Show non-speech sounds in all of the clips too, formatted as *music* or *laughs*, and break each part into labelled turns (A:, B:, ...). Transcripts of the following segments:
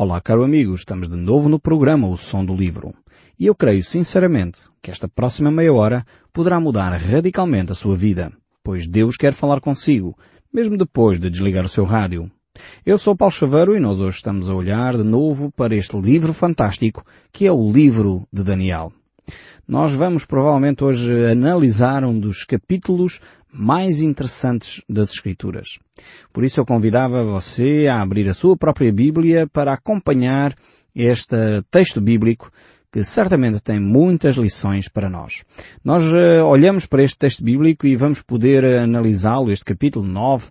A: Olá, caro amigo, estamos de novo no programa O Som do Livro. E eu creio sinceramente que esta próxima meia hora poderá mudar radicalmente a sua vida, pois Deus quer falar consigo, mesmo depois de desligar o seu rádio. Eu sou Paulo Chaveiro e nós hoje estamos a olhar de novo para este livro fantástico que é o livro de Daniel. Nós vamos provavelmente hoje analisar um dos capítulos mais interessantes das Escrituras. Por isso eu convidava você a abrir a sua própria Bíblia para acompanhar este texto bíblico que certamente tem muitas lições para nós. Nós uh, olhamos para este texto bíblico e vamos poder analisá-lo, este capítulo 9 uh,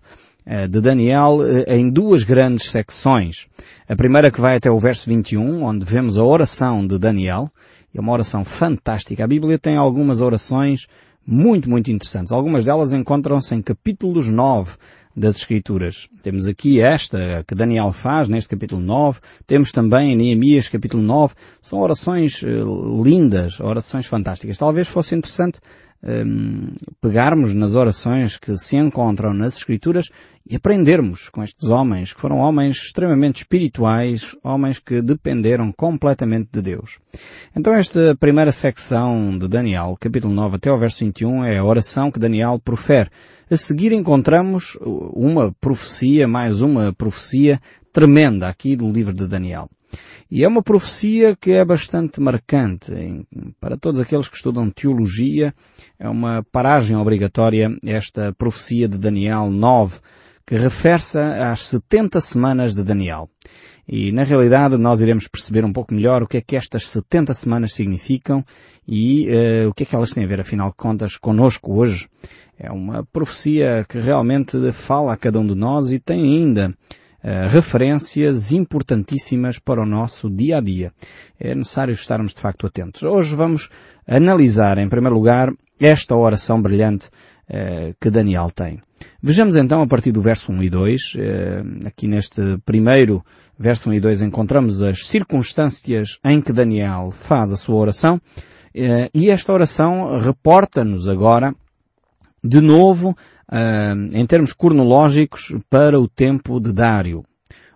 A: de Daniel, uh, em duas grandes secções. A primeira que vai até o verso 21, onde vemos a oração de Daniel, é uma oração fantástica. A Bíblia tem algumas orações muito, muito interessantes. Algumas delas encontram-se em capítulos 9 das Escrituras. Temos aqui esta que Daniel faz neste capítulo 9. Temos também em Neemias capítulo 9. São orações uh, lindas, orações fantásticas. Talvez fosse interessante um, pegarmos nas orações que se encontram nas Escrituras e aprendermos com estes homens, que foram homens extremamente espirituais, homens que dependeram completamente de Deus. Então esta primeira secção de Daniel, capítulo 9 até o verso 21, é a oração que Daniel profere. A seguir encontramos uma profecia, mais uma profecia tremenda aqui no livro de Daniel. E é uma profecia que é bastante marcante para todos aqueles que estudam teologia. É uma paragem obrigatória esta profecia de Daniel 9, que refere-se às 70 semanas de Daniel. E na realidade nós iremos perceber um pouco melhor o que é que estas 70 semanas significam e uh, o que é que elas têm a ver, afinal de contas, conosco hoje. É uma profecia que realmente fala a cada um de nós e tem ainda uh, referências importantíssimas para o nosso dia a dia. É necessário estarmos de facto atentos. Hoje vamos analisar, em primeiro lugar, esta oração brilhante uh, que Daniel tem. Vejamos então a partir do verso 1 e 2, uh, aqui neste primeiro verso 1 e 2 encontramos as circunstâncias em que Daniel faz a sua oração, e esta oração reporta-nos agora de novo uh, em termos cronológicos, para o tempo de Dário.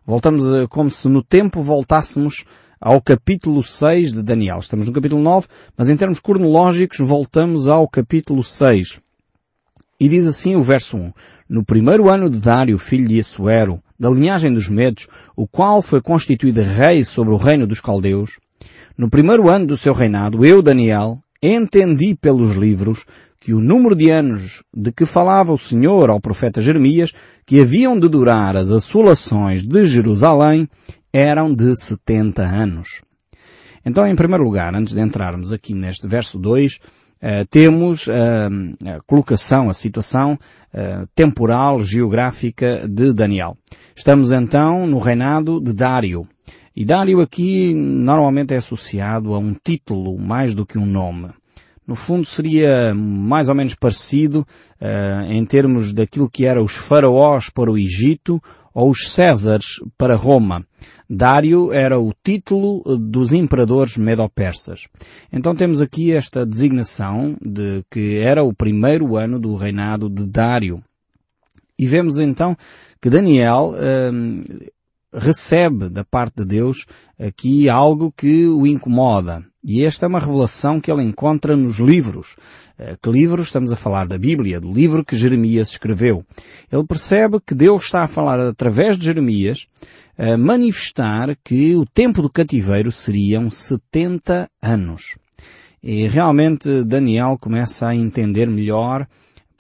A: Voltamos a, como se no tempo voltássemos ao capítulo 6 de Daniel. Estamos no capítulo 9, mas em termos cronológicos voltamos ao capítulo 6. E diz assim o verso 1. No primeiro ano de Dário, filho de Assuero, da linhagem dos Medos, o qual foi constituído rei sobre o reino dos caldeus, no primeiro ano do seu reinado, eu, Daniel, entendi pelos livros que o número de anos de que falava o Senhor ao profeta Jeremias, que haviam de durar as assolações de Jerusalém, eram de 70 anos. Então, em primeiro lugar, antes de entrarmos aqui neste verso 2, Uh, temos uh, a colocação, a situação uh, temporal, geográfica de Daniel. Estamos então no reinado de Dário. E Dário aqui normalmente é associado a um título mais do que um nome no fundo seria mais ou menos parecido uh, em termos daquilo que eram os faraós para o Egito ou os Césares para Roma. Dário era o título dos imperadores medo-persas. Então temos aqui esta designação de que era o primeiro ano do reinado de Dário. E vemos então que Daniel uh, recebe da parte de Deus aqui algo que o incomoda. E esta é uma revelação que ele encontra nos livros. Eh, que livro? Estamos a falar da Bíblia, do livro que Jeremias escreveu. Ele percebe que Deus está a falar através de Jeremias, a manifestar que o tempo do cativeiro seriam 70 anos. E realmente Daniel começa a entender melhor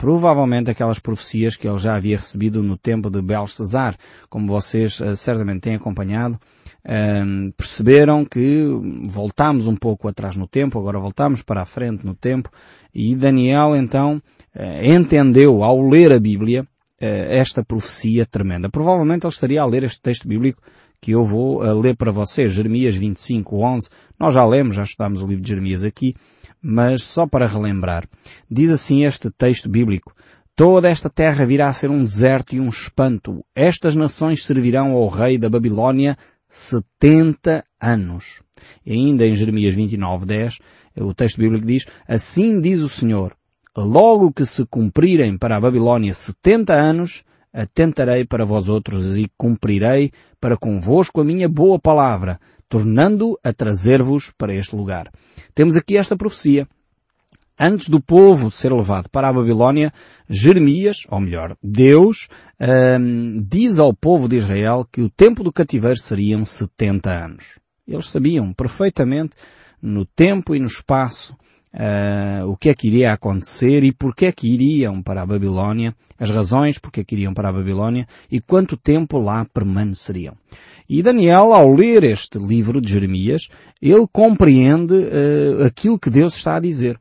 A: provavelmente aquelas profecias que ele já havia recebido no tempo de Belsazar, como vocês uh, certamente têm acompanhado, uh, perceberam que voltámos um pouco atrás no tempo, agora voltamos para a frente no tempo, e Daniel então uh, entendeu ao ler a Bíblia esta profecia tremenda. Provavelmente ele estaria a ler este texto bíblico que eu vou ler para vocês, Jeremias 25, 11. Nós já lemos, já estudámos o livro de Jeremias aqui, mas só para relembrar. Diz assim este texto bíblico, Toda esta terra virá a ser um deserto e um espanto. Estas nações servirão ao rei da Babilônia setenta anos. E ainda em Jeremias 29, 10, o texto bíblico diz, Assim diz o Senhor, logo que se cumprirem para a Babilônia setenta anos, atentarei para vós outros e cumprirei para convosco a minha boa palavra, tornando a trazer-vos para este lugar. Temos aqui esta profecia. Antes do povo ser levado para a Babilónia, Jeremias, ou melhor, Deus, hum, diz ao povo de Israel que o tempo do cativeiro seriam 70 anos. Eles sabiam perfeitamente no tempo e no espaço uh, o que é que iria acontecer e porque é que iriam para a Babilónia, as razões porque é que iriam para a Babilónia e quanto tempo lá permaneceriam. E Daniel, ao ler este livro de Jeremias, ele compreende uh, aquilo que Deus está a dizer.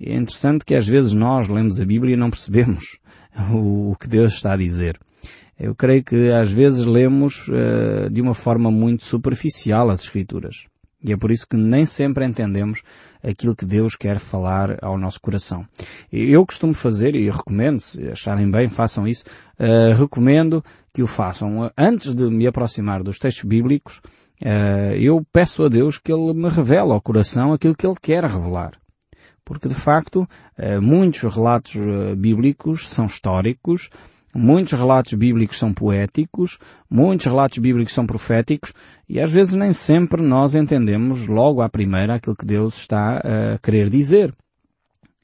A: É interessante que às vezes nós lemos a Bíblia e não percebemos *laughs* o, que Deus está a dizer. Eu creio que às vezes lemos uh, de uma forma muito superficial as Escrituras. E é por isso que nem sempre entendemos aquilo que Deus quer falar ao nosso coração. Eu costumo fazer, e recomendo, se acharem bem, façam isso, uh, recomendo que o façam. Antes de me aproximar dos textos bíblicos, uh, eu peço a Deus que Ele me revele ao coração aquilo que Ele quer revelar. Porque, de facto, uh, muitos relatos bíblicos são históricos, Muitos relatos bíblicos são poéticos, muitos relatos bíblicos são proféticos e às vezes nem sempre nós entendemos logo à primeira aquilo que Deus está a querer dizer.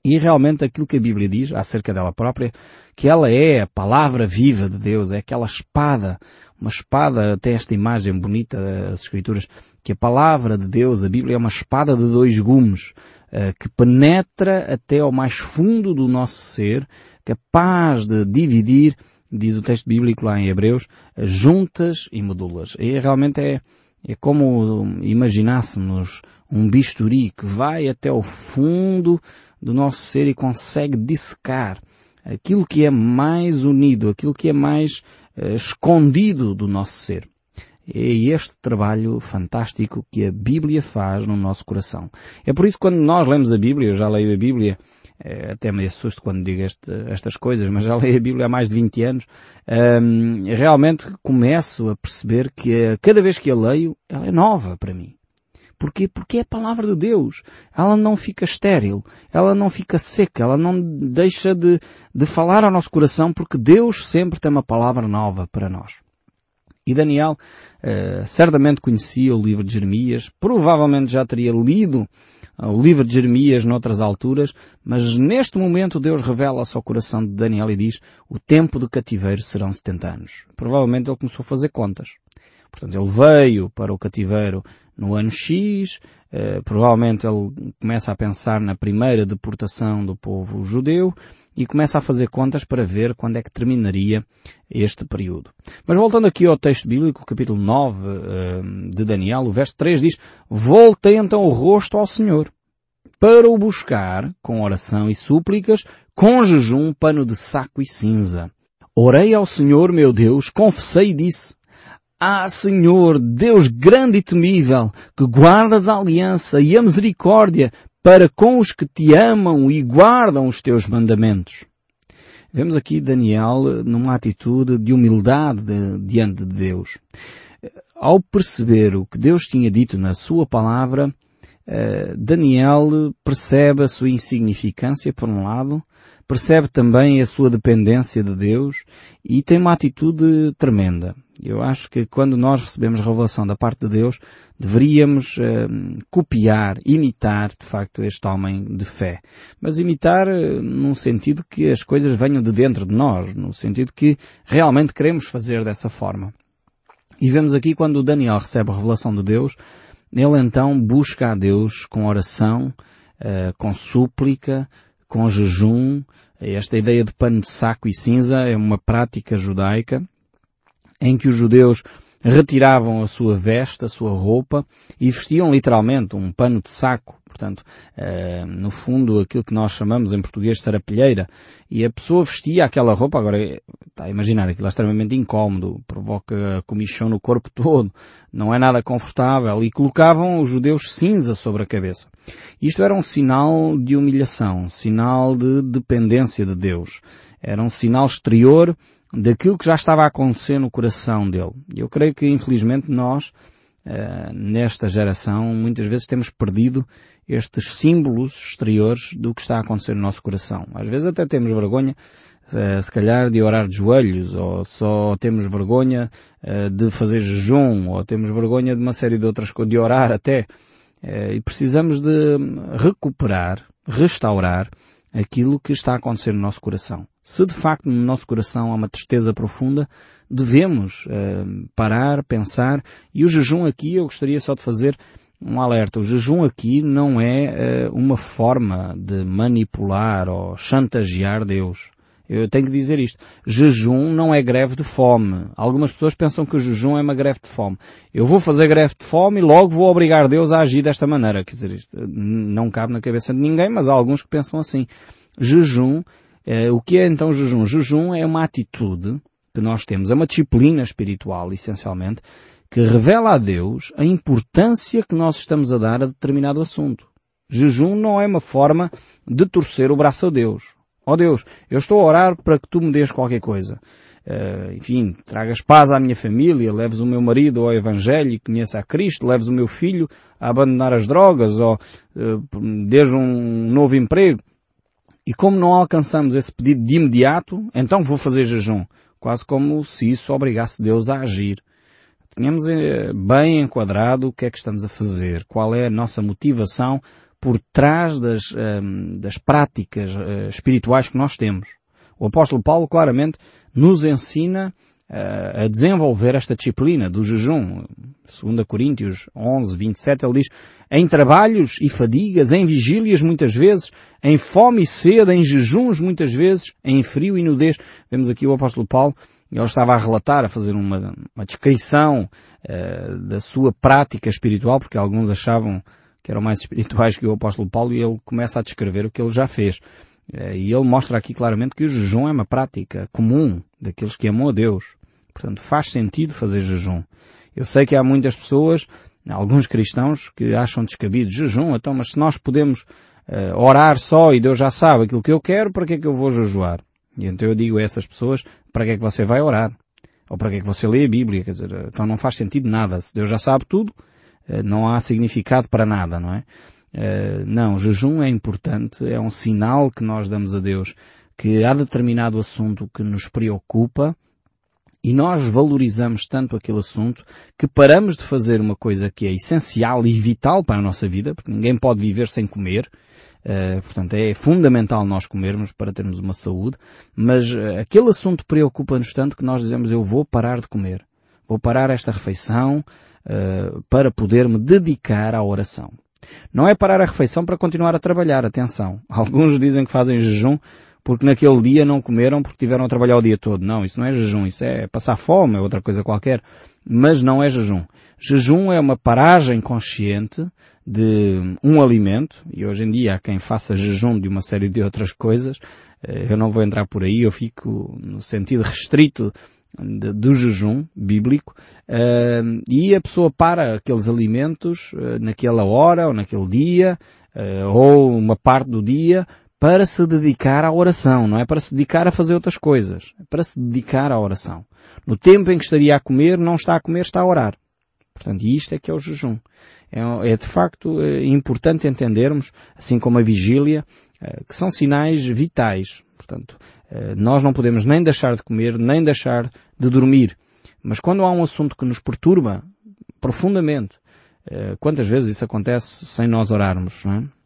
A: E realmente aquilo que a Bíblia diz acerca dela própria, que ela é a palavra viva de Deus, é aquela espada, uma espada, tem esta imagem bonita das Escrituras, que a palavra de Deus, a Bíblia é uma espada de dois gumes, eh, que penetra até ao mais fundo do nosso ser, capaz de dividir, diz o texto bíblico lá em Hebreus, juntas e medulas. E realmente é, é como imaginássemos um bisturi que vai até ao fundo do nosso ser e consegue dissecar aquilo que é mais unido, aquilo que é mais uh, escondido do nosso ser. É este trabalho fantástico que a Bíblia faz no nosso coração. É por isso que quando nós lemos a Bíblia, eu já leio a Bíblia é, até me assusto quando digo este, estas coisas, mas já *laughs* leio a Bíblia há mais de 20 anos, um, realmente começo a perceber que cada vez que a leio, ela é nova para mim. Porquê? Porque é a palavra de Deus. Ela não fica estéril, ela não fica seca, ela não deixa de, de falar ao nosso coração porque Deus sempre tem uma palavra nova para nós. E Daniel uh, certamente conhecia o livro de Jeremias, provavelmente já teria lido o livro de Jeremias noutras alturas, mas neste momento Deus revela-se ao coração de Daniel e diz o tempo do cativeiro serão 70 anos. Provavelmente ele começou a fazer contas. Portanto, ele veio para o cativeiro no ano X, eh, provavelmente ele começa a pensar na primeira deportação do povo judeu e começa a fazer contas para ver quando é que terminaria este período. Mas voltando aqui ao texto bíblico, capítulo 9 eh, de Daniel, o verso 3 diz, Voltei então o rosto ao Senhor, para o buscar com oração e súplicas, com jejum, pano de saco e cinza. Orei ao Senhor meu Deus, confessei e disse, ah, Senhor, Deus grande e temível, que guardas a aliança e a misericórdia para com os que te amam e guardam os teus mandamentos. Vemos aqui Daniel numa atitude de humildade diante de Deus. Ao perceber o que Deus tinha dito na sua palavra, eh, Daniel percebe a sua insignificância, por um lado, percebe também a sua dependência de Deus e tem uma atitude tremenda. Eu acho que quando nós recebemos revelação da parte de Deus, deveríamos uh, copiar, imitar, de facto, este homem de fé. Mas imitar uh, num sentido que as coisas venham de dentro de nós, no sentido que realmente queremos fazer dessa forma. E vemos aqui quando Daniel recebe a revelação de Deus, ele então busca a Deus com oração, uh, com súplica, com jejum. Esta ideia de pano de saco e cinza é uma prática judaica em que os judeus retiravam a sua veste, a sua roupa e vestiam literalmente um pano de saco, portanto, uh, no fundo aquilo que nós chamamos em português de sarapilheira, e a pessoa vestia aquela roupa, agora está a imaginar, aquilo é extremamente incómodo, provoca comichão no corpo *laughs* todo, não é nada confortável, e colocavam os judeus cinza sobre a cabeça. Isto era um sinal de humilhação, um sinal de dependência de Deus. Era um sinal exterior daquilo que já estava a acontecer no coração dele. Eu creio que infelizmente nós, uh, nesta geração, muitas vezes temos perdido estes símbolos exteriores do que está a acontecer no nosso coração. Às vezes até temos vergonha se calhar de orar de joelhos, ou só temos vergonha de fazer jejum, ou temos vergonha de uma série de outras coisas, de orar até. E precisamos de recuperar, restaurar aquilo que está a acontecer no nosso coração. Se de facto no nosso coração há uma tristeza profunda, devemos uh, parar, pensar, e o jejum aqui eu gostaria só de fazer um alerta. O jejum aqui não é uh, uma forma de manipular ou chantagear Deus. Eu tenho que dizer isto. Jejum não é greve de fome. Algumas pessoas pensam que o jejum é uma greve de fome. Eu vou fazer greve de fome e logo vou obrigar Deus a agir desta maneira. Quer dizer, isto não cabe na cabeça de ninguém, mas há alguns que pensam assim. Jejum, eh, o que é então jejum? Jejum é uma atitude que nós temos, é uma disciplina espiritual, essencialmente, que revela a Deus a importância que nós estamos a dar a determinado assunto. Jejum não é uma forma de torcer o braço a Deus. Ó oh Deus, eu estou a orar para que tu me dês qualquer coisa. Uh, enfim, tragas paz à minha família, leves o meu marido ao Evangelho e conheça a Cristo, leves o meu filho a abandonar as drogas ou uh, dês um novo emprego. E como não alcançamos esse pedido de imediato, então vou fazer jejum. Quase como se isso obrigasse Deus a agir. Tenhamos eh, bem enquadrado o que é que estamos a fazer, qual é a nossa motivação por trás das, ehm, das práticas eh, espirituais que nós temos. O apóstolo Paulo claramente nos ensina a desenvolver esta disciplina do jejum. 2 Coríntios 11, 27, ele diz, em trabalhos e fadigas, em vigílias muitas vezes, em fome e sede, em jejuns muitas vezes, em frio e nudez. Vemos aqui o apóstolo Paulo, ele estava a relatar, a fazer uma, uma descrição uh, da sua prática espiritual, porque alguns achavam que eram mais *laughs* espirituais que o apóstolo Paulo, e ele começa a descrever o que ele já fez. Eh, e ele mostra aqui claramente que o jejum é uma prática comum daqueles que amam a Deus. Portanto, faz sentido fazer jejum. Eu sei que há muitas pessoas, alguns cristãos, que acham descabido jejum, então, mas se nós podemos uh, orar só e Deus já sabe aquilo que eu quero, para que é que eu vou jejuar? E então eu digo a essas pessoas, para que é que você vai orar? Ou para que é que você lê a Bíblia? Quer dizer, então não faz sentido nada. Se Deus já sabe tudo, eh, não há significado para nada, não é? Eh, não, jejum é importante, é um sinal que nós damos a Deus que há determinado assunto que nos preocupa e nós valorizamos tanto aquele assunto que paramos de fazer uma coisa que é essencial e vital para a nossa vida, porque ninguém pode viver sem comer, Uh, portanto, é fundamental nós comermos para termos uma saúde, mas uh, aquele assunto preocupa-nos tanto que nós dizemos eu vou parar de comer. Vou parar esta refeição, uh, para poder me dedicar à oração. Não é parar a refeição para continuar a trabalhar, atenção. *laughs* Alguns dizem que fazem jejum porque naquele dia não comeram porque tiveram a trabalhar o dia todo. Não, isso não é jejum, isso é passar fome, é outra coisa qualquer. Mas não é jejum. Jejum é uma paragem consciente de um alimento, e hoje em dia há quem faça jejum de uma série de outras coisas. Eh, eu não vou entrar por aí, eu fico no sentido restrito do jejum bíblico e a pessoa para aqueles alimentos uh, naquela hora ou naquele dia uh, ou uma parte do dia para se dedicar à oração, não é para se dedicar a fazer outras coisas, é para se dedicar à oração. No tempo em que estaria a comer, não está a comer, está a orar. Portanto, isto é que é o jejum. É, é de facto é importante entendermos, assim como a vigília, que são sinais vitais. Portanto, eh, nós não podemos nem deixar de comer, nem deixar de dormir. Mas quando há um assunto que nos perturba profundamente, eh, quantas vezes isso acontece sem nós orarmos, não é?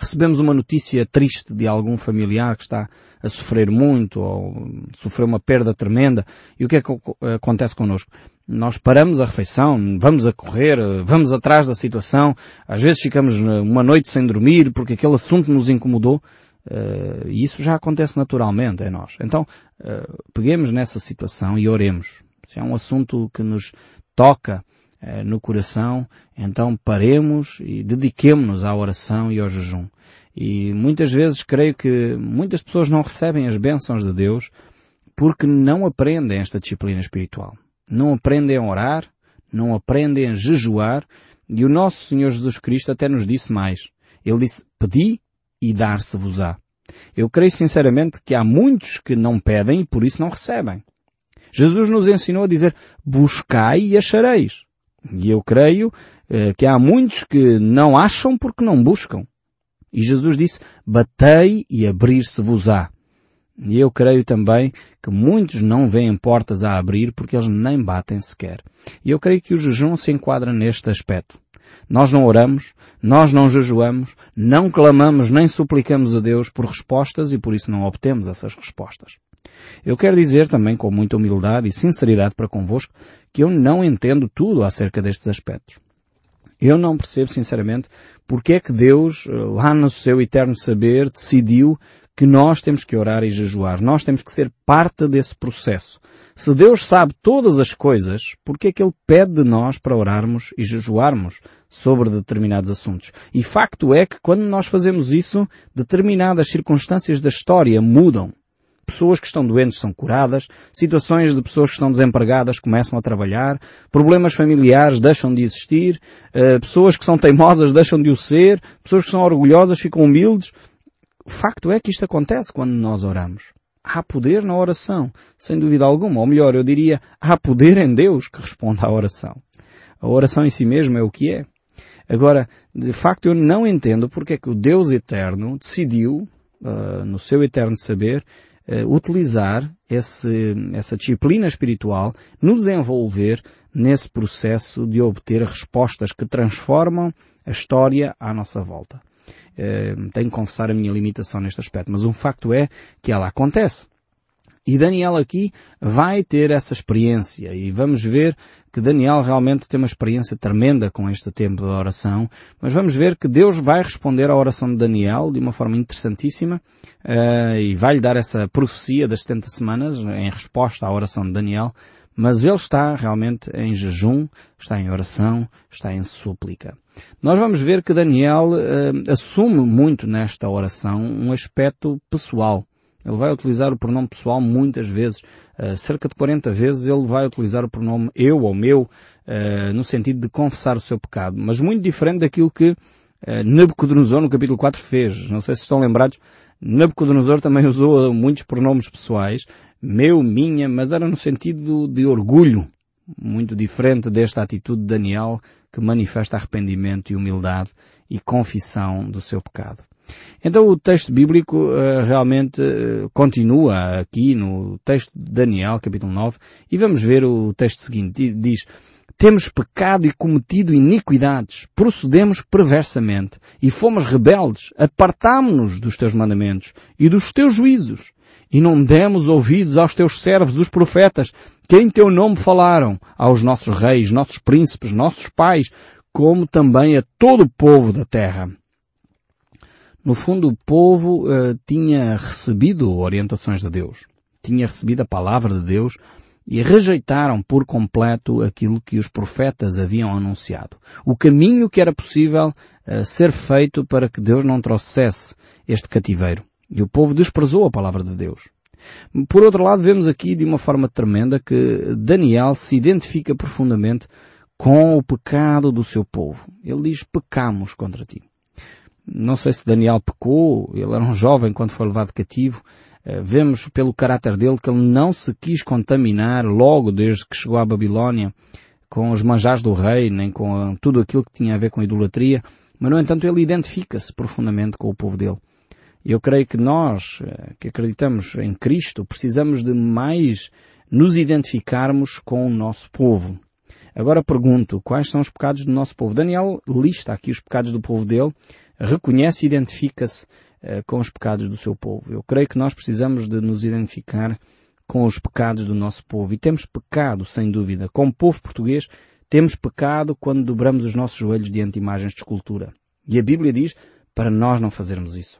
A: Recebemos uma notícia triste de algum familiar que está a sofrer muito ou sofreu uma perda tremenda. E o que é que acontece connosco? Nós paramos a refeição, vamos a correr, vamos atrás da situação, às vezes ficamos uma noite sem dormir porque aquele assunto nos incomodou Uh, e isso já acontece naturalmente em nós. Então, uh, peguemos nessa situação e oremos. Se é um assunto que nos toca uh, no coração, então paremos e dediquemos-nos à oração e ao jejum. E muitas vezes creio que muitas pessoas não recebem as bênçãos de Deus porque não aprendem esta disciplina espiritual. Não aprendem a orar, não aprendem a jejuar, e o nosso Senhor Jesus Cristo até nos disse mais. Ele disse, pedi e dar-se-vos-á. Eu creio sinceramente que há muitos que não pedem e por isso não recebem. Jesus nos ensinou a dizer, buscai e achareis. E eu creio eh, que há muitos que não acham porque não buscam. E Jesus disse, batei e abrir-se-vos-á. E eu creio também que muitos não veem portas a abrir porque eles nem batem sequer. E eu creio que o jejum se enquadra neste aspecto. Nós não oramos, nós não jejuamos, não clamamos nem suplicamos a Deus por respostas e por isso não obtemos essas respostas. Eu quero dizer também com muita humildade e sinceridade para convosco que eu não entendo tudo acerca destes aspectos. Eu não percebo sinceramente porque é que Deus, lá no seu eterno saber, decidiu que nós temos que orar e jejuar. Nós temos que ser parte desse processo. Se Deus sabe todas as coisas, por que é que Ele pede de nós para orarmos e jejuarmos sobre determinados assuntos? E facto é que quando nós fazemos isso, determinadas circunstâncias da história mudam. Pessoas que estão doentes são curadas, situações de pessoas que estão desempregadas começam a trabalhar, problemas familiares deixam de existir, eh, pessoas que são teimosas deixam de o ser, pessoas que são orgulhosas ficam humildes, o facto é que isto acontece quando nós oramos. Há poder na oração, sem dúvida alguma. Ou melhor, eu diria, há poder em Deus que responde à oração. A oração em si mesma é o que é. Agora, de facto, eu não entendo porque é que o Deus Eterno decidiu, uh, no seu eterno saber, uh, utilizar esse, essa disciplina espiritual, nos envolver nesse processo de obter respostas que transformam a história à nossa volta. Eh, tenho que confessar a minha limitação neste aspecto, mas um facto é que ela acontece. E Daniel aqui vai ter essa experiência e vamos ver que Daniel realmente tem uma experiência tremenda com este tempo da oração, mas vamos ver que Deus vai responder à oração de Daniel de uma forma interessantíssima uh, e vai-lhe dar essa profecia das 70 semanas em resposta à oração de Daniel, mas ele está realmente em jejum, está em oração, está em súplica. Nós vamos ver que Daniel uh, assume muito nesta oração um aspecto pessoal. Ele vai utilizar o pronome pessoal muitas vezes. Uh, cerca de 40 vezes ele vai utilizar o pronome eu ou meu, uh, no sentido de confessar o seu pecado. Mas muito diferente daquilo que Nabucodonosor no capítulo 4 fez. Não sei se estão lembrados. Nabucodonosor também usou muitos pronomes pessoais. Meu, minha, mas era no sentido de orgulho muito diferente desta atitude de Daniel, que manifesta arrependimento e humildade e confissão do seu pecado. Então o texto bíblico uh, realmente uh, continua aqui no texto de Daniel, capítulo 9, e vamos ver o texto seguinte. Diz, temos pecado e cometido iniquidades, procedemos perversamente, e fomos rebeldes, apartámo-nos dos teus mandamentos e dos teus juízos e não demos ouvidos aos teus servos, os profetas, que em teu nome falaram aos nossos reis, nossos príncipes, nossos pais, como também a todo o povo da terra. No fundo, o povo uh, tinha recebido orientações de Deus, tinha recebido a palavra de Deus e rejeitaram por completo aquilo que os profetas haviam anunciado. O caminho que era possível uh, ser feito para que Deus não trouxesse este cativeiro. E o povo desprezou a palavra de Deus. Por outro lado, vemos aqui de uma forma tremenda que Daniel se identifica profundamente com o pecado do seu povo. Ele diz, pecamos contra ti. Não sei se Daniel pecou, ele era um jovem quando foi levado cativo. Eh, vemos pelo caráter dele que ele não se quis contaminar logo desde que chegou à Babilónia com os manjares do rei, nem com tudo aquilo que tinha a ver com a idolatria, mas no entanto ele identifica-se profundamente com o povo dele. Eu creio que nós, eh, que acreditamos em Cristo, precisamos de mais nos identificarmos com o nosso povo. Agora pergunto, quais são os pecados do nosso povo? Daniel lista aqui os pecados do povo dele, reconhece e identifica-se com os pecados do seu povo. Eu creio que nós precisamos de nos identificar com os pecados do nosso povo. E temos pecado, sem dúvida. Como povo português, temos pecado quando dobramos os nossos joelhos diante de imagens de escultura. E a Bíblia diz para nós não fazermos isso.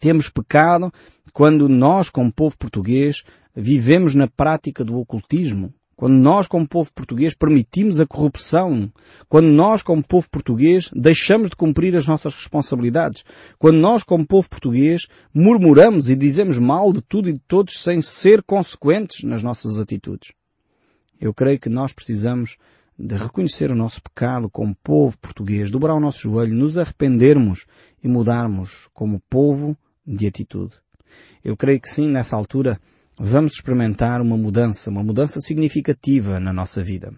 A: Temos pecado quando nós, como povo português, vivemos na prática do ocultismo. Quando nós, como povo português, permitimos a corrupção. Quando nós, como povo português, deixamos de cumprir as nossas responsabilidades. Quando nós, como povo português, murmuramos e dizemos mal de tudo e de todos sem ser consequentes nas nossas atitudes. Eu creio que nós precisamos de reconhecer o nosso pecado como povo português, dobrar o nosso joelho, nos arrependermos e mudarmos como povo de atitude. Eu creio que sim, nessa altura, vamos experimentar uma mudança, uma mudança significativa na nossa vida.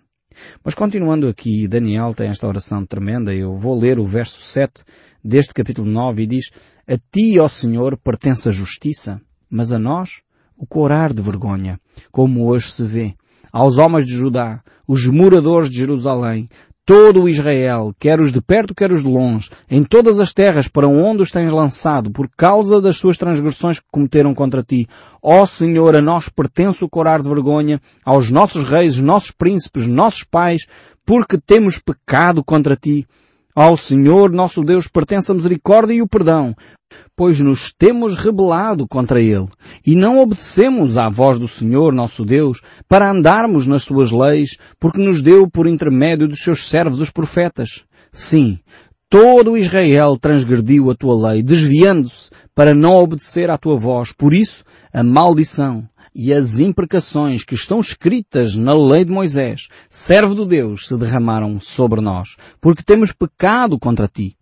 A: Mas continuando aqui, Daniel tem esta oração tremenda, eu vou ler o verso 7 deste capítulo 9 e diz, A ti, ó Senhor, pertence a justiça, mas a nós o corar de vergonha, como hoje se vê. Aos homens de Judá, os moradores de Jerusalém, todo o Israel, quer os de perto, quer os de longe, em todas as terras para onde os tens lançado, por causa das suas transgressões que cometeram contra ti. Ó Senhor, a nós pertence o corar de vergonha, aos nossos reis, nossos príncipes, nossos pais, porque temos pecado contra ti. Ao Senhor nosso Deus pertence a misericórdia e o perdão, pois nos temos rebelado contra Ele, e não obedecemos à voz do Senhor nosso Deus, para andarmos nas suas leis, porque nos deu por intermédio dos seus servos os profetas. Sim, todo Israel transgrediu a tua lei, desviando-se para não obedecer à tua voz. Por isso, a maldição, e as imprecações que estão escritas na lei de Moisés, servo de Deus, se derramaram sobre nós, porque temos pecado contra ti.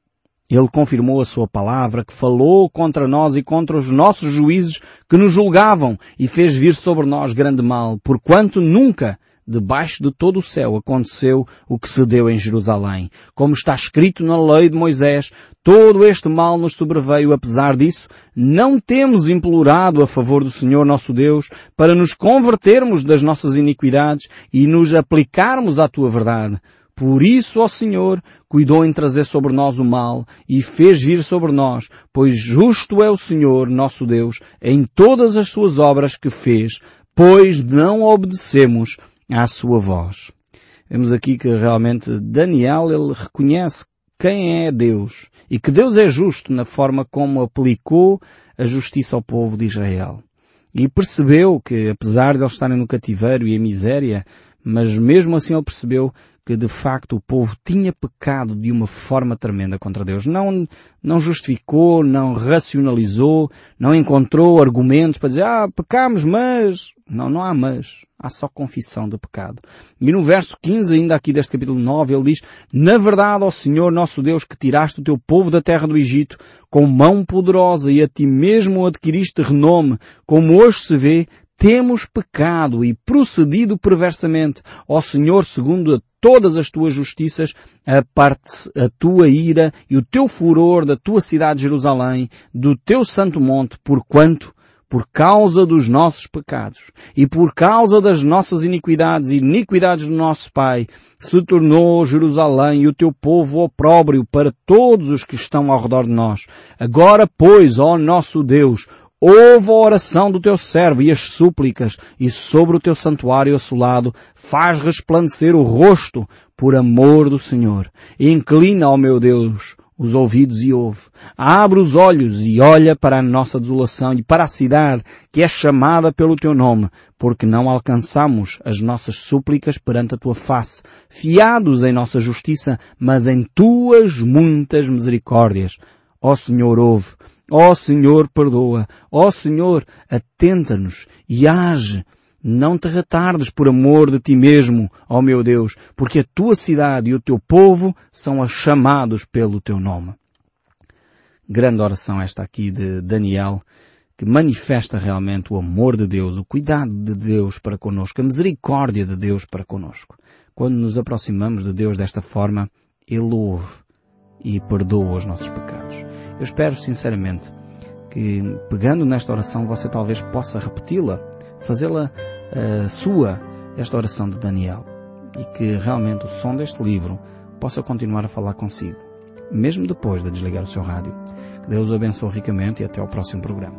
A: Ele confirmou a sua palavra, que falou contra nós e contra os nossos juízes que nos julgavam e fez vir sobre nós grande mal, porquanto nunca debaixo de todo o céu aconteceu o que se deu em Jerusalém. Como está escrito na lei de Moisés, todo este mal nos sobreveio. Apesar disso, não temos implorado a favor do Senhor nosso Deus para nos convertermos das nossas iniquidades e nos aplicarmos à tua verdade. Por isso, ó Senhor, cuidou em trazer sobre nós o mal e fez vir sobre nós, pois justo é o Senhor, nosso Deus, em todas as suas obras que fez, pois não obedecemos à sua voz. Vemos aqui que realmente Daniel ele reconhece quem é Deus e que Deus é justo na forma como aplicou a justiça ao povo de Israel. E percebeu que apesar de eles estarem no cativeiro e a miséria, mas mesmo assim ele percebeu que de facto o povo tinha pecado de uma forma tremenda contra Deus. Não, não justificou, não racionalizou, não encontrou argumentos para dizer, ah, pecamos, mas... Não, não há mas. Há só confissão de pecado. E no verso 15 ainda aqui deste capítulo 9 ele diz, Na verdade, ó Senhor nosso Deus, que tiraste o teu povo da terra do Egito com mão poderosa e a ti mesmo adquiriste renome, como hoje se vê, temos pecado e procedido perversamente. Ó Senhor, segundo a todas as tuas justiças, aparte a tua ira e o teu furor da tua cidade Jerusalém, do teu santo monte, porquanto, por causa dos nossos pecados e por causa das nossas iniquidades e iniquidades do nosso Pai, se tornou Jerusalém e o teu povo opróbrio para todos os que estão ao redor de nós. Agora, pois, ó nosso Deus, Ouve a oração do teu servo e as súplicas, e sobre o teu santuário assolado faz resplandecer o rosto por amor do Senhor. Inclina, ó meu Deus, os ouvidos e ouve. Abre os olhos e olha para a nossa desolação e para a cidade que é chamada pelo teu nome, porque não alcançamos as nossas súplicas perante a tua face, fiados em nossa justiça, mas em tuas muitas misericórdias. Ó Senhor, ouve. Ó Senhor, perdoa. Ó Senhor, atenta-nos e age. Não te retardes por amor de ti mesmo, ó meu Deus, porque a tua cidade e o teu povo são chamados pelo teu nome. Grande oração esta aqui de Daniel, que manifesta realmente o amor de Deus, o cuidado de Deus para conosco, a misericórdia de Deus para conosco. Quando nos aproximamos de Deus desta forma, Ele ouve e perdoa os nossos pecados. Eu espero sinceramente que pegando nesta oração você talvez possa repeti-la, fazê-la uh, sua, esta oração de Daniel, e que realmente o som deste livro possa continuar a falar consigo, mesmo depois de desligar o seu rádio. Que Deus o abençoe ricamente e até ao próximo programa.